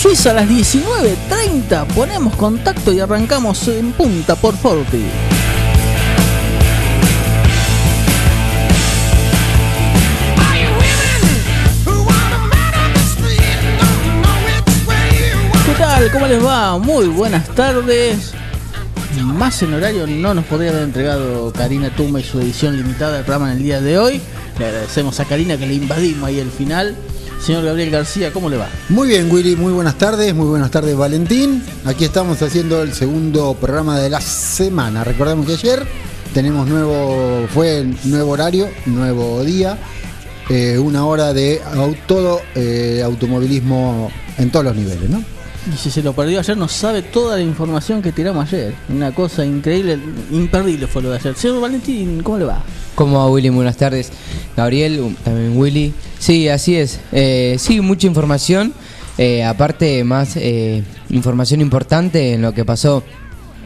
Suiza a las 19.30. Ponemos contacto y arrancamos en punta por Forti. ¿Qué tal? ¿Cómo les va? Muy buenas tardes. Más en horario no nos podría haber entregado Karina Tuma y su edición limitada del programa en el día de hoy. Le agradecemos a Karina que le invadimos ahí el final. Señor Gabriel García, ¿cómo le va? Muy bien, Willy, muy buenas tardes, muy buenas tardes, Valentín. Aquí estamos haciendo el segundo programa de la semana. Recordemos que ayer tenemos nuevo, fue nuevo horario, nuevo día, eh, una hora de todo eh, automovilismo en todos los niveles, ¿no? Y si se lo perdió ayer, no sabe toda la información que tiramos ayer. Una cosa increíble, imperdible fue lo de ayer. Señor Valentín, ¿cómo le va? ¿Cómo va, Willy? Buenas tardes. Gabriel, también Willy. Sí, así es. Eh, sí, mucha información. Eh, aparte, más eh, información importante en lo que pasó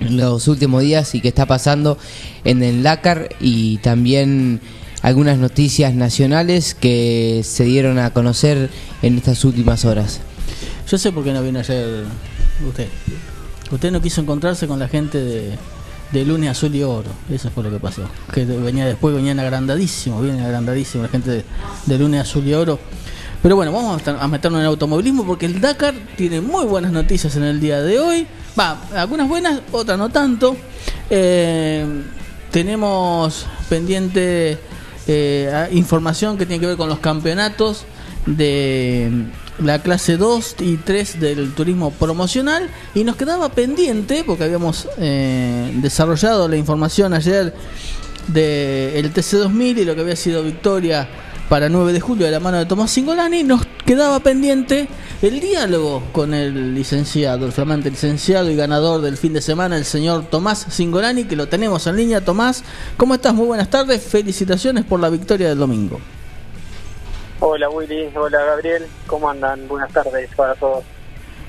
en los últimos días y que está pasando en el Dakar y también algunas noticias nacionales que se dieron a conocer en estas últimas horas. Yo sé por qué no vino ayer usted. Usted no quiso encontrarse con la gente de, lunes azul y oro. Eso fue lo que pasó. Que venía después, venían agrandadísimos, vienen agrandadísimos la gente de, lunes azul y oro. Pero bueno, vamos a meternos en automovilismo porque el Dakar tiene muy buenas noticias en el día de hoy. Va, algunas buenas, otras no tanto. Eh, tenemos pendiente eh, información que tiene que ver con los campeonatos de la clase 2 y 3 del turismo promocional y nos quedaba pendiente porque habíamos eh, desarrollado la información ayer del TC2000 y lo que había sido victoria para 9 de julio de la mano de Tomás Singolani, nos quedaba pendiente el diálogo con el licenciado, el flamante licenciado y ganador del fin de semana, el señor Tomás Singolani, que lo tenemos en línea. Tomás, ¿cómo estás? Muy buenas tardes, felicitaciones por la victoria del domingo. Hola Willy, hola Gabriel, ¿cómo andan? Buenas tardes para todos.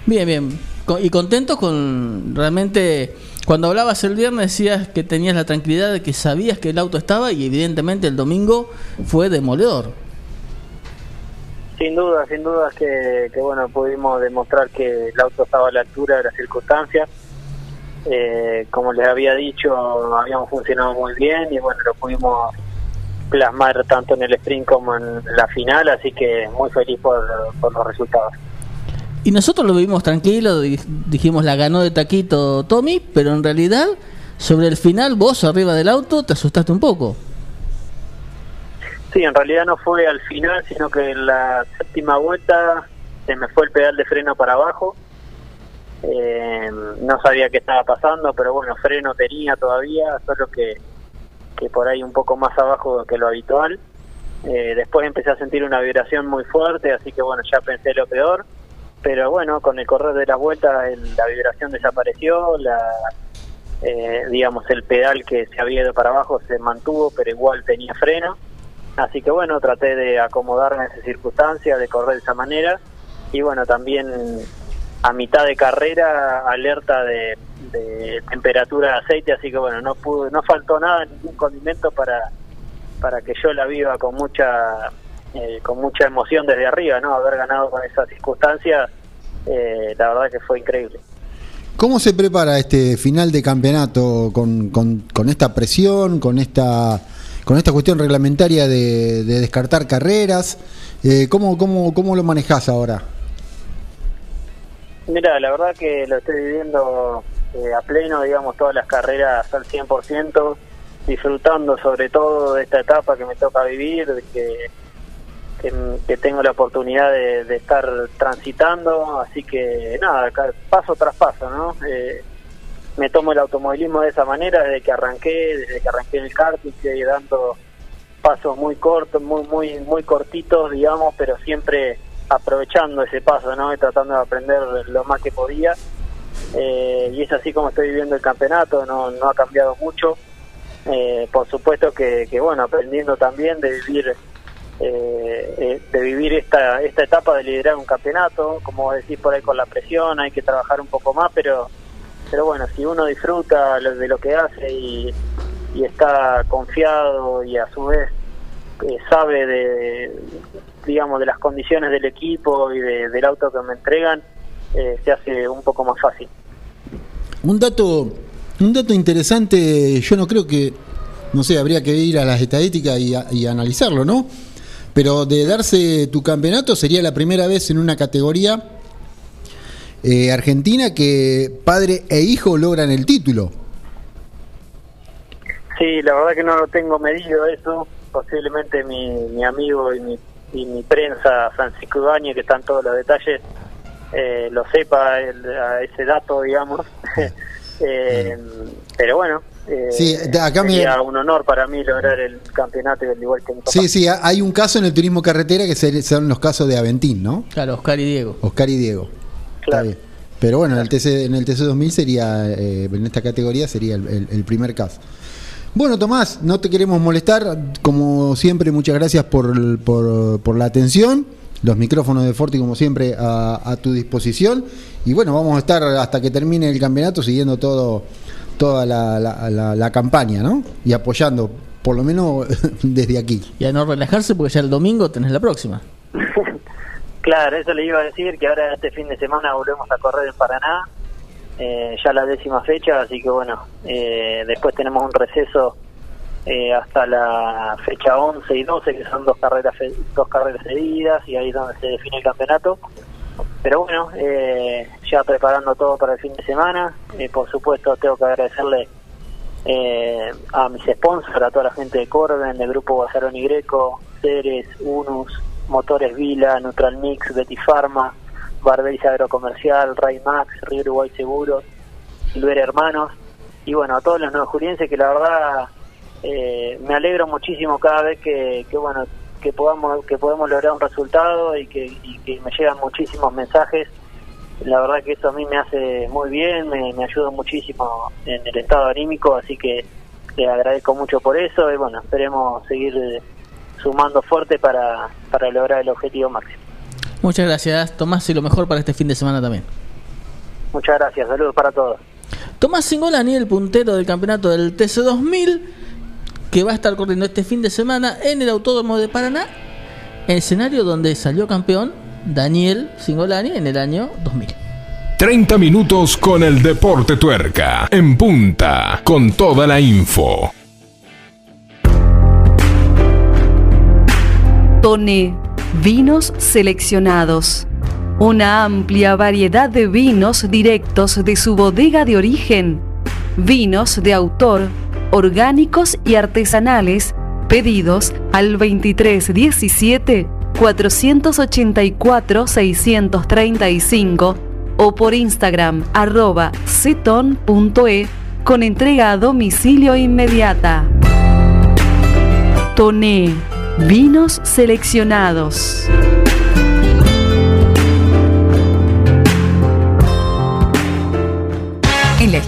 Bien, bien. Y contento con realmente, cuando hablabas el viernes decías que tenías la tranquilidad de que sabías que el auto estaba y evidentemente el domingo fue demoledor. Sin duda, sin duda que, que bueno, pudimos demostrar que el auto estaba a la altura de las circunstancias. Eh, como les había dicho, habíamos funcionado muy bien y bueno, lo pudimos plasmar tanto en el sprint como en la final, así que muy feliz por, los resultados. Y nosotros lo vimos tranquilo, dijimos la ganó de taquito Tommy, pero en realidad sobre el final vos arriba del auto te asustaste un poco. Sí, en realidad no fue al final, sino que en la séptima vuelta se me fue el pedal de freno para abajo. Eh, no sabía qué estaba pasando, pero bueno, freno tenía todavía, solo que que por ahí un poco más abajo que lo habitual. Eh, después empecé a sentir una vibración muy fuerte, así que bueno, ya pensé lo peor. Pero bueno, con el correr de las vueltas la vibración desapareció, la, eh, digamos el pedal que se había ido para abajo se mantuvo, pero igual tenía freno. Así que bueno, traté de acomodarme en esa circunstancia, de correr de esa manera. Y bueno, también a mitad de carrera alerta de, temperatura de aceite, así que bueno, no pudo, no faltó nada, ningún condimento para, para que yo la viva con mucha eh, con mucha emoción desde arriba, ¿no? Haber ganado con esas circunstancias, eh, la verdad que fue increíble. ¿Cómo se prepara este final de campeonato con, con, esta presión, con esta con esta cuestión reglamentaria de, descartar carreras? Eh, ¿cómo, cómo, ¿Cómo lo manejas ahora? Mira, la verdad que lo estoy viviendo eh, a pleno, digamos, todas las carreras al 100%, disfrutando sobre todo de esta etapa que me toca vivir, de que, que, tengo la oportunidad de, estar transitando, así que nada, paso tras paso, ¿no? Eh, me tomo el automovilismo de esa manera desde que arranqué, desde que arranqué en el karting, estoy dando pasos muy cortos, muy muy muy cortitos, digamos, pero siempre aprovechando ese paso, ¿no? Y tratando de aprender lo más que podía. Eh, y es así como estoy viviendo el campeonato, no, no ha cambiado mucho. Eh, por supuesto que, que, bueno, aprendiendo también de vivir eh, de vivir esta esta etapa de liderar un campeonato, como decís por ahí con la presión, hay que trabajar un poco más, pero pero bueno, si uno disfruta de lo que hace y, está confiado y a su vez eh, sabe de digamos de las condiciones del equipo y del auto que me entregan, eh, se hace un poco más fácil. Un dato un dato interesante, yo no creo que no sé, habría que ir a las estadísticas y, analizarlo, ¿no? Pero de darse tu campeonato sería la primera vez en una categoría eh, argentina que padre e hijo logran el título. Sí, la verdad que no lo tengo medido eso. Posiblemente mi, mi amigo y mi, y mi prensa Francisco Ibañez, que están todos los detalles, eh, lo sepa ese dato, digamos. eh, pero bueno, eh, sí, acá sería un honor para mí lograr el campeonato igual que mi papá. Sí, sí, hay un caso en el turismo carretera que son los casos de Aventín, ¿no? Claro, Oscar y Diego. Oscar y Diego. Pero bueno, en el TC, en el TC 2000 sería, eh, en esta categoría sería el, primer caso. Bueno, Tomás, no te queremos molestar. Como siempre, muchas gracias por, por, la atención. Los micrófonos de Forti, como siempre, a, tu disposición. Y bueno, vamos a estar hasta que termine el campeonato siguiendo todo toda la, la, la campaña, ¿no? Y apoyando, por lo menos desde aquí. Y a no relajarse porque ya el domingo tenés la próxima. Claro, eso le iba a decir, que ahora este fin de semana volvemos a correr en Paraná, eh, ya la décima fecha, así que bueno, eh, después tenemos un receso eh, hasta la fecha 11 y 12, que son dos carreras dos carreras seguidas, y ahí es donde se define el campeonato. Pero bueno, ya preparando todo para el fin de semana, por supuesto tengo que agradecerle a mis sponsors, a toda la gente de Corben, del grupo Guasarón y Greco, Ceres, Unus, Motores Vila, Neutral Mix, Betty Pharma, Barberis Agrocomercial, Ray Max, Río Uruguay Seguros, Silver Hermanos, y bueno, a todos los nuevos julienses que la verdad eh, me alegro muchísimo cada vez que, que, bueno que podamos que podemos lograr un resultado y que, me llegan muchísimos mensajes la verdad que eso a mí me hace muy bien me, me ayuda muchísimo en el estado anímico así que le agradezco mucho por eso y bueno esperemos seguir sumando fuerte para, para lograr el objetivo máximo. Muchas gracias, Tomás, y lo mejor para este fin de semana también. Muchas gracias, saludos para todos. Tomás Singolani, el puntero del campeonato del TC2000, que va a estar corriendo este fin de semana en el Autódromo de Paraná, el escenario donde salió campeón Daniel Singolani en el año 2000. 30 minutos con el Deporte Tuerca, en punta, con toda la info. Tone, vinos seleccionados. Una amplia variedad de vinos directos de su bodega de origen. Vinos de autor, orgánicos y artesanales, pedidos al 2317 484 635 o por Instagram arroba ceton.e con entrega a domicilio inmediata. Toné Vinos seleccionados.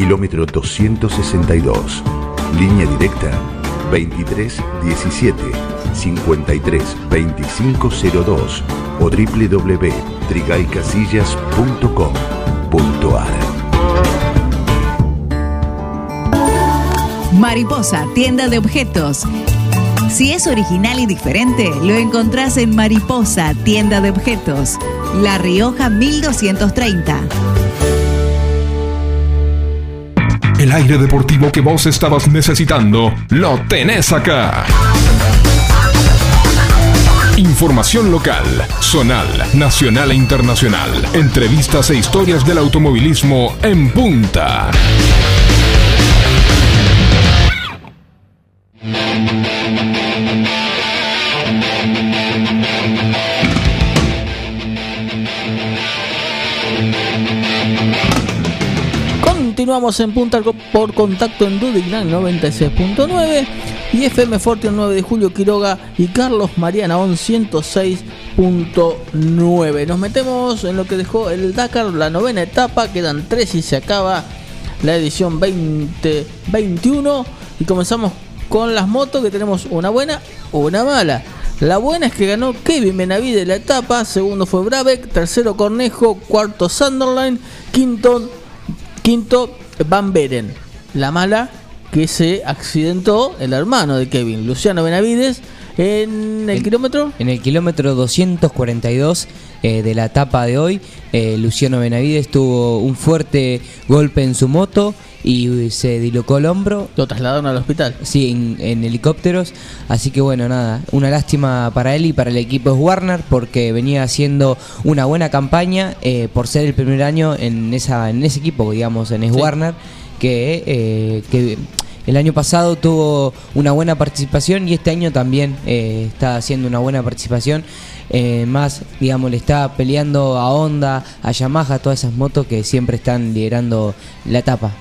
kilómetro 262. Línea directa 23 17 53 2502 o www.trigaycasillas.com.ar Mariposa, tienda de objetos. Si es original y diferente, lo encontrás en Mariposa, tienda de objetos. La Rioja 1230. El aire deportivo que vos estabas necesitando, lo tenés acá. Información local, zonal, nacional e internacional. Entrevistas e historias del automovilismo en punta. Continuamos en punta por contacto en Dudignan 96.9 y FM Forte el 9 de julio Quiroga y Carlos Mariana on 106.9. Nos metemos en lo que dejó el Dakar, la novena etapa, quedan tres y se acaba la edición 2021 y comenzamos con las motos que tenemos una buena o una mala. La buena es que ganó Kevin Benavide la etapa, segundo fue Brabeck, tercero Cornejo, cuarto Sunderland, quinto Quinto, Van Beren. La mala que se accidentó el hermano de Kevin, Luciano Benavides, en el kilómetro. En el kilómetro 242 eh, de la etapa de hoy, eh, Luciano Benavides tuvo un fuerte golpe en su moto y se dilocó el hombro. Lo trasladaron al hospital. Sí, en, en, helicópteros. Así que bueno, nada, una lástima para él y para el equipo de Warner porque venía haciendo una buena campaña eh, por ser el primer año en, esa, en ese equipo, digamos, en sí. Warner, que, eh, que el año pasado tuvo una buena participación y este año también eh, está haciendo una buena participación. Eh, más, digamos, le está peleando a Honda, a Yamaha, todas esas motos que siempre están liderando la etapa.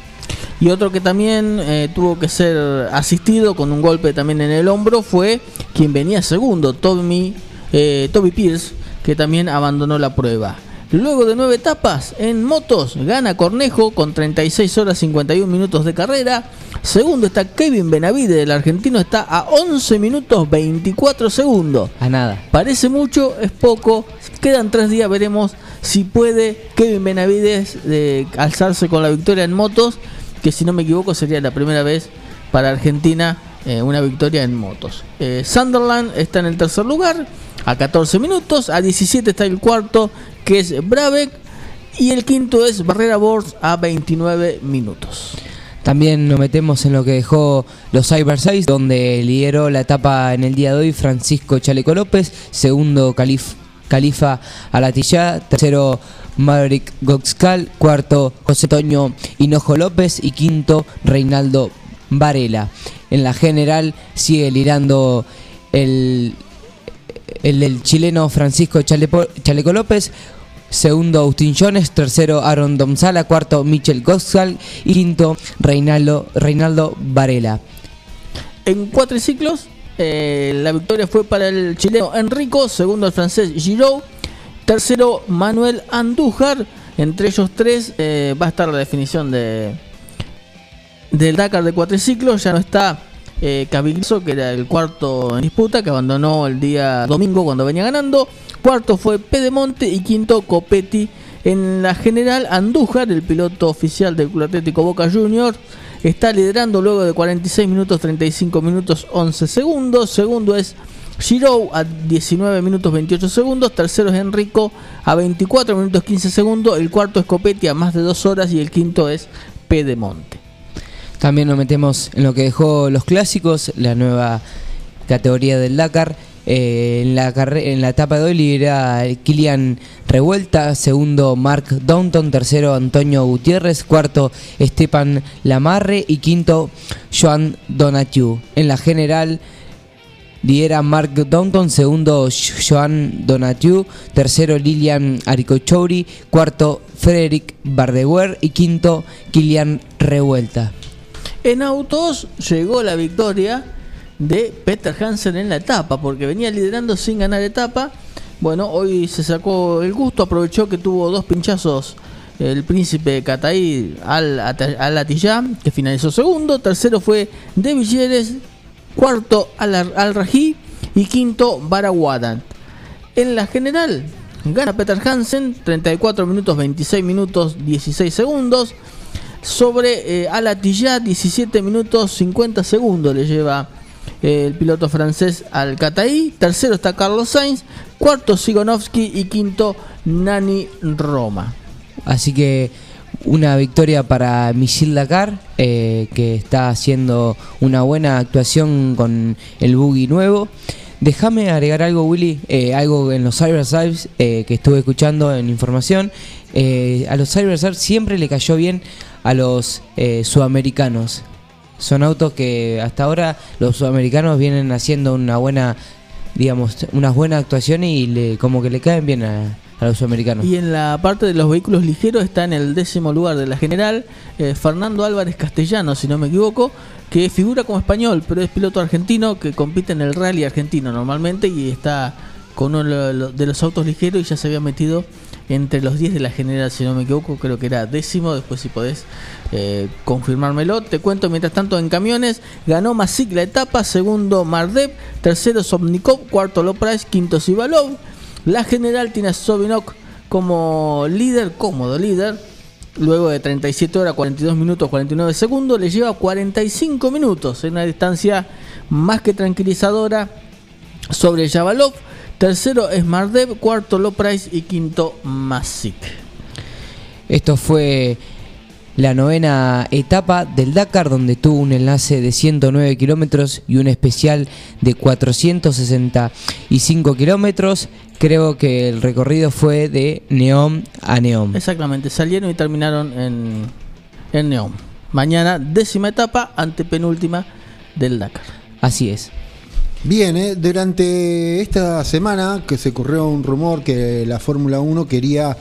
Y otro que también eh, tuvo que ser asistido con un golpe también en el hombro fue quien venía segundo, Tommy, eh, Toby Pierce, que también abandonó la prueba. Luego de nueve etapas en motos, gana Cornejo con 36 horas 51 minutos de carrera. Segundo está Kevin Benavide, el argentino está a 11 minutos 24 segundos. A nada. Parece mucho, es poco. Quedan tres días, veremos si puede Kevin Benavides eh, alzarse con la victoria en motos, que si no me equivoco sería la primera vez para Argentina eh, una victoria en motos. Eh, Sunderland está en el tercer lugar a 14 minutos, a 17 está el cuarto que es Brabeck y el quinto es Barrera Bors a 29 minutos. También nos metemos en lo que dejó los Cyber 6, donde lideró la etapa en el día de hoy Francisco Chaleco López, segundo Calif Califa Alatilla, tercero Maverick Goxcal, cuarto José Toño Hinojo López y quinto Reinaldo Varela. En la general sigue liderando el, el, el chileno Francisco Chaleco López, segundo Austin Jones, tercero Aaron Domsala, cuarto Michel Goxcal y quinto Reinaldo, Reinaldo Varela. En cuatriciclos, eh, la victoria fue para el chileno Enrico, segundo el francés Giraud, tercero Manuel Andújar. Entre ellos tres eh, va a estar la definición de del Dakar de cuatriciclos. Ya no está eh, que era el cuarto en disputa, que abandonó el día domingo cuando venía ganando. Cuarto fue Pedemonte y quinto Copetti. En la general, Andújar, el piloto oficial del Club Atlético Boca Juniors, está liderando luego de 46 minutos 35 minutos 11 segundos. Segundo es Giraud a 19 minutos 28 segundos. Tercero es Enrico a 24 minutos 15 segundos. El cuarto es Copetti a más de 2 horas. Y el quinto es Pedemonte. También nos metemos en lo que dejó los clásicos, la nueva categoría del Dakar. Eh, en, la en la etapa de hoy lidera Kilian Revuelta, segundo Mark Downton, tercero Antonio Gutiérrez, cuarto Estepan Lamarre y quinto Joan Donatiu. En la general lidera Mark Downton, segundo Joan Donatiu, tercero Lilian Aricochouri, cuarto Frederick Bardeguer y quinto Kilian Revuelta. En autos llegó la victoria de Peter Hansen en la etapa, porque venía liderando sin ganar etapa. Bueno, hoy se sacó el gusto, aprovechó que tuvo dos pinchazos el príncipe Cataí al, al Atiyá, que finalizó segundo. Tercero fue De Villeres, cuarto al, al Rají y quinto Baraguadan. En la general, gana Peter Hansen, 34 minutos 26 minutos 16 segundos. Sobre eh, Alatilla, 17 minutos 50 segundos le lleva el piloto francés al Cataí. Tercero está Carlos Sainz. Cuarto Sigonovsky y quinto Nani Roma. Así que una victoria para Michel Dakar, eh, que está haciendo una buena actuación con el buggy nuevo. Déjame agregar algo, Willy, eh, algo en los Cyber eh, que estuve escuchando en información. A los Cyber siempre le cayó bien a los sudamericanos. Son autos que hasta ahora los sudamericanos vienen haciendo una buena, digamos, unas buenas actuaciones y le, como que le caen bien a, los sudamericanos. Y en la parte de los vehículos ligeros está en el décimo lugar de la general eh, Fernando Álvarez Castellano, si no me equivoco, que figura como español, pero es piloto argentino que compite en el rally argentino normalmente y está con uno de los autos ligeros y ya se había metido entre los 10 de la general, si no me equivoco, creo que era décimo, después si podés eh, confirmármelo. Te cuento, mientras tanto, en camiones, ganó Masic la etapa, segundo Mardev, tercero Sobnikov, cuarto Loprais, quinto Sivalov. La general tiene a Sobinok como líder, cómodo líder. Luego de 37 horas, 42 minutos, 49 segundos, le lleva 45 minutos en una distancia más que tranquilizadora sobre Yavalov. Tercero es Mardev, cuarto Loprais y quinto Masic. Esto fue la novena etapa del Dakar, donde tuvo un enlace de 109 kilómetros y un especial de 465 kilómetros. Creo que el recorrido fue de Neón a Neón. Exactamente, salieron y terminaron en, en Neón. Mañana, décima etapa, antepenúltima del Dakar. Así es. Bien, eh, durante esta semana que se corrió un rumor que la Fórmula 1 quería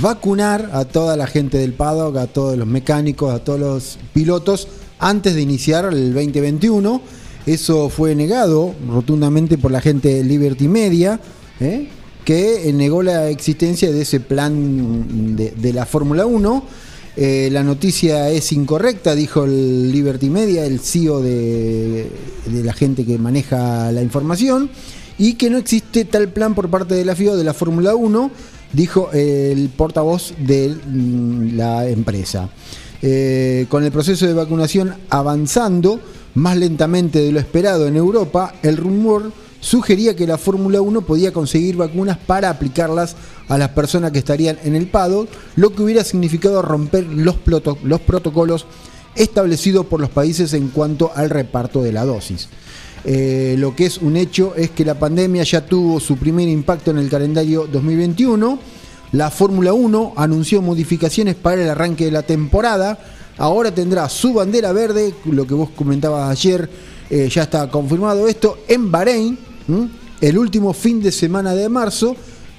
vacunar a toda la gente del paddock, a todos los mecánicos, a todos los pilotos antes de iniciar el 2021. Eso fue negado rotundamente por la gente de Liberty Media, ¿eh? que negó la existencia de ese plan de, de la Fórmula 1. Eh, la noticia es incorrecta, dijo el Liberty Media, el CEO de, la gente que maneja la información, y que no existe tal plan por parte de la FIA o de la Fórmula 1, dijo el portavoz de mm, la empresa. Eh, con el proceso de vacunación avanzando más lentamente de lo esperado en Europa, el rumor sugería que la Fórmula 1 podía conseguir vacunas para aplicarlas a las personas que estarían en el paddock, lo que hubiera significado romper los, los protocolos establecido por los países en cuanto al reparto de la dosis. Eh, lo que es un hecho es que la pandemia ya tuvo su primer impacto en el calendario 2021. La Fórmula 1 anunció modificaciones para el arranque de la temporada. Ahora tendrá su bandera verde, lo que vos comentabas ayer, eh, ya está confirmado esto, en Bahrein, el último fin de semana de marzo,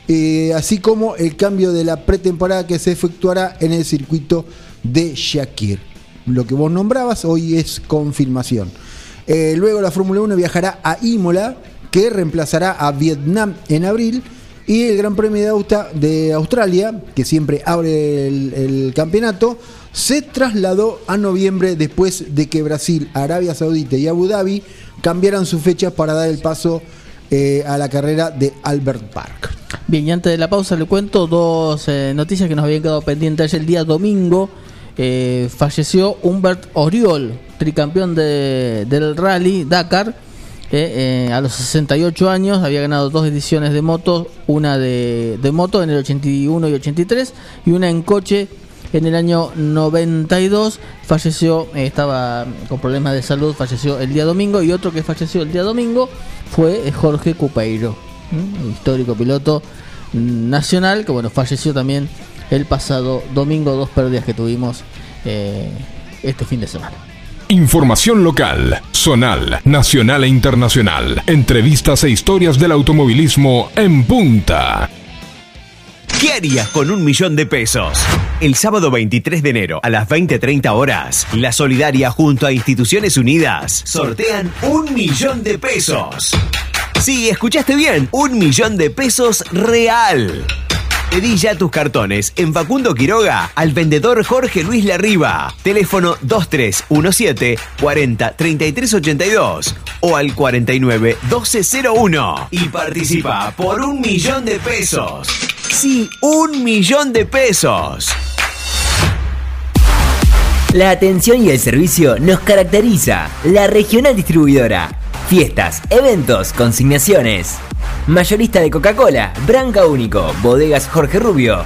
eh, así como el cambio de la pretemporada que se efectuará en el circuito de Shakir. Lo que vos nombrabas hoy es confirmación. Eh, luego la Fórmula 1 viajará a Imola, que reemplazará a Vietnam en abril. Y el Gran Premio de, de Australia, que siempre abre el, el campeonato, se trasladó a noviembre después de que Brasil, Arabia Saudita y Abu Dhabi cambiaran sus fechas para dar el paso eh, a la carrera de Albert Park. Bien, y antes de la pausa le cuento dos eh, noticias que nos habían quedado pendientes el día domingo. eh, falleció Humbert Oriol, tricampeón de- del rally Dakar. a los 68 años había ganado dos ediciones de moto, una de moto en el 81 y 83 y una en coche en el año 92. Falleció, eh, estaba con problemas de salud, falleció el día domingo y otro que falleció el día domingo fue eh, Jorge Cupeiro, histórico piloto mm, nacional que bueno falleció también el pasado domingo, dos pérdidas que tuvimos eh, este fin de semana. Información local, zonal, nacional e internacional. Entrevistas e historias del automovilismo en punta. ¿Qué harías con un millón de pesos? El sábado 23 de enero a las 20.30 horas, la Solidaria junto a Instituciones Unidas sortean un millón de pesos. Sí, escuchaste bien, un millón de pesos real. Pedí ya tus cartones en Facundo Quiroga al vendedor Jorge Luis Larriba. Teléfono 2317 40 33 82 o al 49 1201 y participa por un millón de pesos. Sí, un millón de pesos. La atención y el servicio nos caracteriza. La regional distribuidora. Fiestas, eventos, consignaciones. Mayorista de Coca-Cola, Branca Único, Bodegas Jorge Rubio,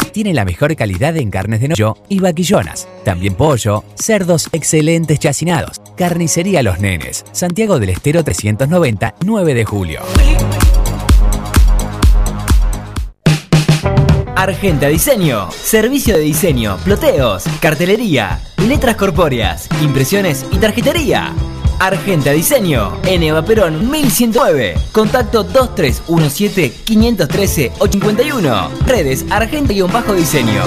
Tiene la mejor calidad en carnes de noyo y vaquillonas. También pollo, cerdos excelentes chacinados. Carnicería Los Nenes, Santiago del Estero 390, 9 de julio. Argenta Diseño. Servicio de diseño, ploteos, cartelería, letras corpóreas, impresiones y tarjetería. Argenta Diseño. N. Eva Perón 1109. Contacto 2317-513-851. Redes Argenta-Diseño.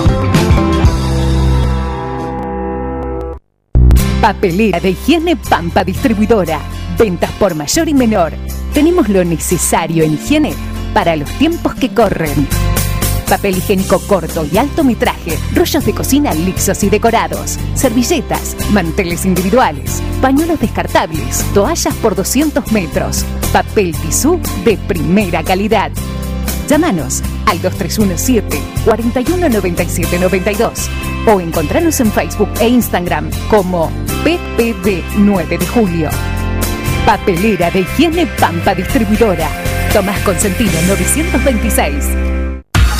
Papelera de higiene Pampa Distribuidora. Ventas por mayor y menor. Tenemos lo necesario en higiene para los tiempos que corren. Papel higiénico corto y alto metraje, rollos de cocina lixos y decorados, servilletas, manteles individuales, pañuelos descartables, toallas por 200 metros, papel tisú de primera calidad. Llámanos al 2317 419792 o encontranos en Facebook e Instagram como PPD 9 de Julio. Papelera de Higiene Pampa Distribuidora. Tomás Consentino 926.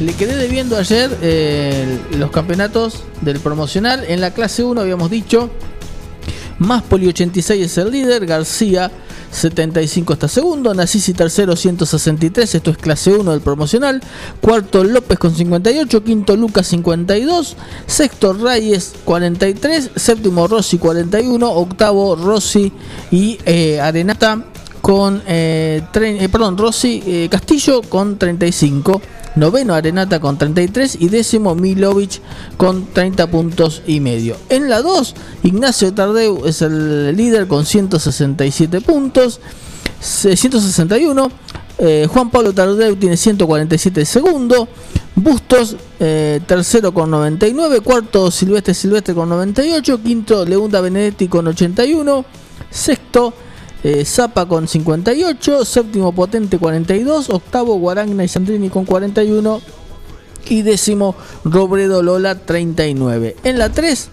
Le quedé debiendo ayer eh, los campeonatos del promocional. En la clase 1 habíamos dicho, más Poli 86 es el líder, García 75 está segundo, Nasisi tercero 163, esto es clase 1 del promocional, cuarto López con 58, quinto Lucas 52, sexto Reyes 43, séptimo Rossi 41, octavo Rossi y eh, Arenata con, eh, eh, perdón, Rossi eh, Castillo con 35, noveno Arenata con 33 y décimo Milovic con 30 puntos y medio. En la 2, Ignacio Tardeu es el líder con 167 puntos, se- 161. eh, Juan Pablo Tardeu tiene 147 segundo. Bustos, eh, tercero con 99. Cuarto, Silvestre Silvestre con 98. Quinto, Leunda Benedetti con 81. Sexto, eh, Zapa con 58. Séptimo, Potente 42. Octavo, Guaragna y Sandrini con 41. Y décimo, Robredo Lola 39. En la 3,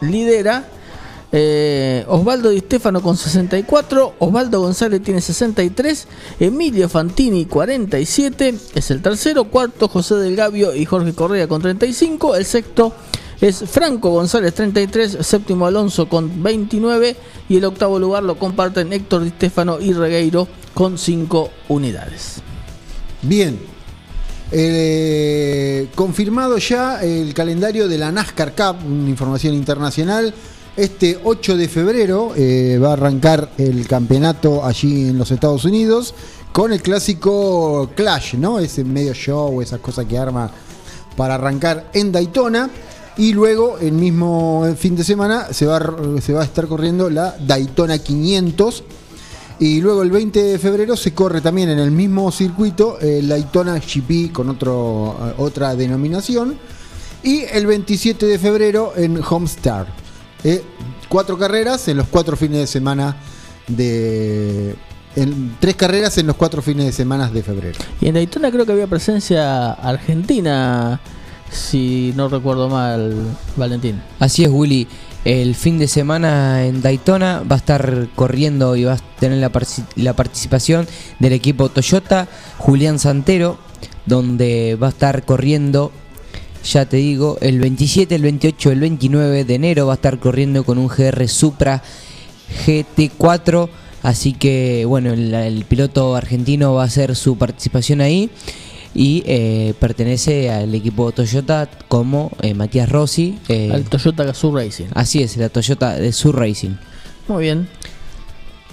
lidera eh, Osvaldo Di Stefano con 64, Osvaldo González tiene 63, Emilio Fantini 47, es el tercero, cuarto José Del Gavio y Jorge Correa con 35, el sexto es Franco González 33, séptimo Alonso con 29 y el octavo lugar lo comparten Héctor Di y Regueiro con 5 unidades. Bien. Eh, confirmado ya el calendario de la NASCAR Cup, una información internacional. Este 8 de febrero eh, va a arrancar el campeonato allí en los Estados Unidos con el clásico Clash, ¿no? Ese medio show, esas cosas que arma para arrancar en Daytona. Y luego, el mismo fin de semana, se va, se va a estar corriendo la Daytona 500. Y luego el 20 de febrero se corre también en el mismo circuito el Daytona GP con otro, eh, otra denominación. Y el 27 de febrero en Homestar. Eh, cuatro carreras en los cuatro fines de semana de... Tres carreras en los cuatro fines de semana de febrero. Y en Daytona creo que había presencia argentina, si no recuerdo mal, Valentín. Así es, Willy. El fin de semana en Daytona va a estar corriendo y va a tener la, participación del equipo Toyota, Julián Santero, donde va a estar corriendo, ya te digo, el 27, el 28, el 29 de enero va a estar corriendo con un GR Supra GT4. Así que, bueno, el, el piloto argentino va a hacer su participación ahí y eh, pertenece al equipo Toyota como eh, Matías Rossi. eh, Al Toyota Gazoo Racing. Así es, la Toyota de Sur Racing. Muy bien.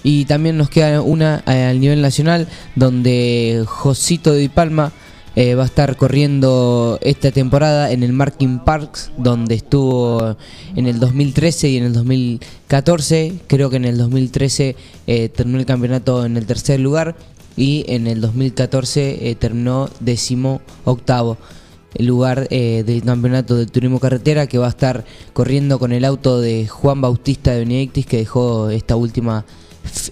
Y también nos queda una eh, al nivel nacional donde Josito de Palma va a estar corriendo esta temporada en el Marking Parks, donde estuvo en el 2013 y en el 2014. Creo que en el 2013 eh, terminó el campeonato en el tercer lugar y en el 2014 eh, terminó décimo octavo el lugar eh, del campeonato de turismo carretera que va a estar corriendo con el auto de Juan Bautista de Benedictis que dejó esta última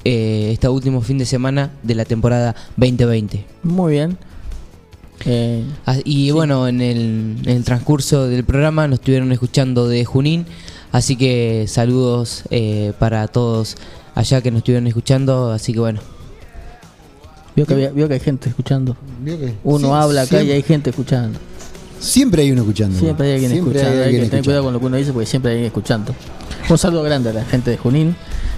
eh, este último fin de semana de la temporada 2020. Muy bien. Eh, Ah, Y bueno, en el, en el transcurso del programa nos estuvieron escuchando de Junín, así que saludos para todos allá que nos estuvieron escuchando, así que bueno. Vio, que había- vio que hay gente escuchando. Vio que- Uno Sí, habla acá y hay gente escuchando. Siempre hay uno escuchando. Siempre hay alguien Siempre escuchando. Hay, alguien que tener cuidado con lo que uno dice porque siempre hay alguien escuchando. Un saludo grande a la gente de Junín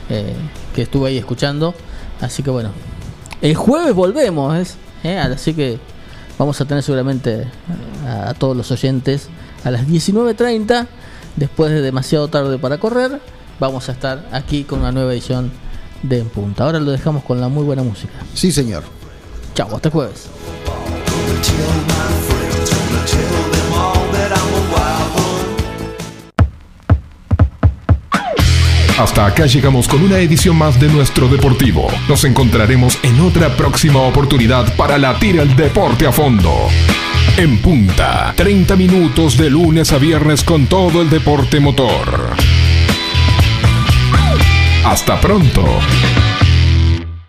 eh, que estuvo ahí escuchando. Así que bueno, el jueves volvemos. ¿Eh? así que vamos a tener seguramente a, a todos los oyentes a las 19.30, después de demasiado tarde para correr, vamos a estar aquí con una nueva edición de En Punta. Ahora lo dejamos con la muy buena música. Sí, señor. Chao, hasta el jueves. Hasta acá llegamos con una edición más de nuestro Deportivo. Nos encontraremos en otra próxima oportunidad para latir el deporte a fondo. En punta, 30 minutos de lunes a viernes con todo el deporte motor. Hasta pronto.